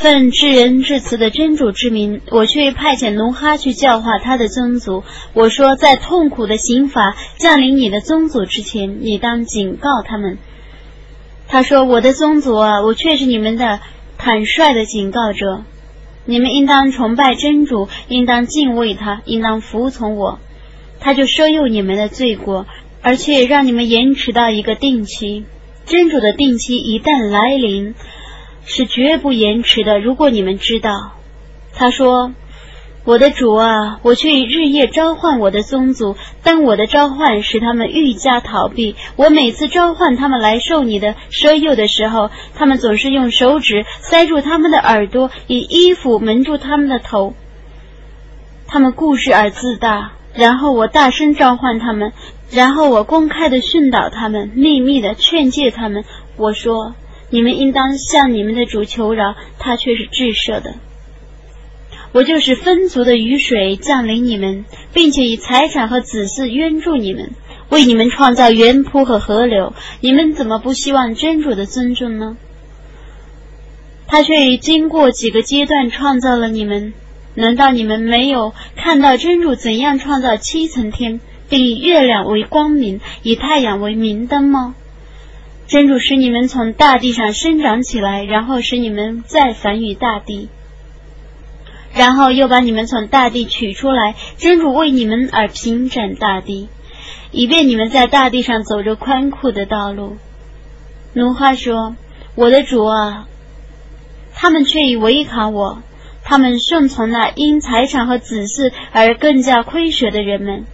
奉至仁至慈的真主之名，我却派遣奴哈去教化他的宗族。我说，在痛苦的刑罚降临你的宗族之前，你当警告他们。他说：“我的宗族啊，我却是你们的坦率的警告者。你们应当崇拜真主，应当敬畏他，应当服从我。他就收诱你们的罪过，而且让你们延迟到一个定期。真主的定期一旦来临。”是绝不延迟的。如果你们知道，他说：“我的主啊，我却以日夜召唤我的宗族，但我的召唤使他们愈加逃避。我每次召唤他们来受你的奢诱的时候，他们总是用手指塞住他们的耳朵，以衣服蒙住他们的头。他们固执而自大。然后我大声召唤他们，然后我公开的训导他们，秘密的劝诫他们。我说。”你们应当向你们的主求饶，他却是至赦的。我就是分足的雨水降临你们，并且以财产和子嗣援助你们，为你们创造原坡和河流。你们怎么不希望真主的尊重呢？他却已经过几个阶段创造了你们。难道你们没有看到真主怎样创造七层天，并以月亮为光明，以太阳为明灯吗？真主使你们从大地上生长起来，然后使你们再繁育大地，然后又把你们从大地取出来。真主为你们而平整大地，以便你们在大地上走着宽阔的道路。奴哈说：“我的主啊，他们却已违抗我，他们顺从那因财产和子嗣而更加亏损的人们。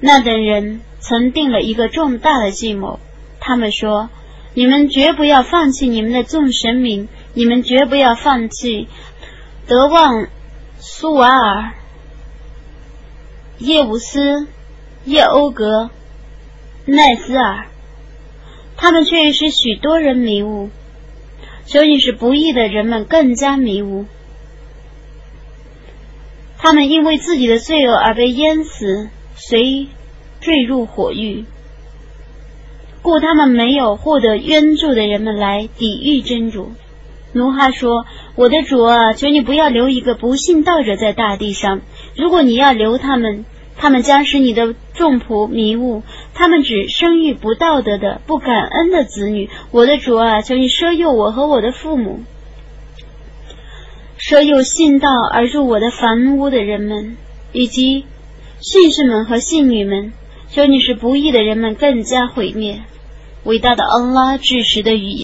那等人曾定了一个重大的计谋，他们说。”你们绝不要放弃你们的众神明，你们绝不要放弃德旺、苏瓦尔、叶乌斯、叶欧格、奈斯尔，他们却使许多人迷雾，究竟是不义的人们更加迷雾。他们因为自己的罪恶而被淹死，随坠入火狱。故他们没有获得援助的人们来抵御真主。奴哈说：“我的主啊，求你不要留一个不信道者在大地上。如果你要留他们，他们将使你的众仆迷雾。他们只生育不道德的、不感恩的子女。我的主啊，求你赦诱我和我的父母，赦诱信道而入我的房屋的人们，以及信士们和信女们。”说你是不义的人们更加毁灭。伟大的安拉至实的语言。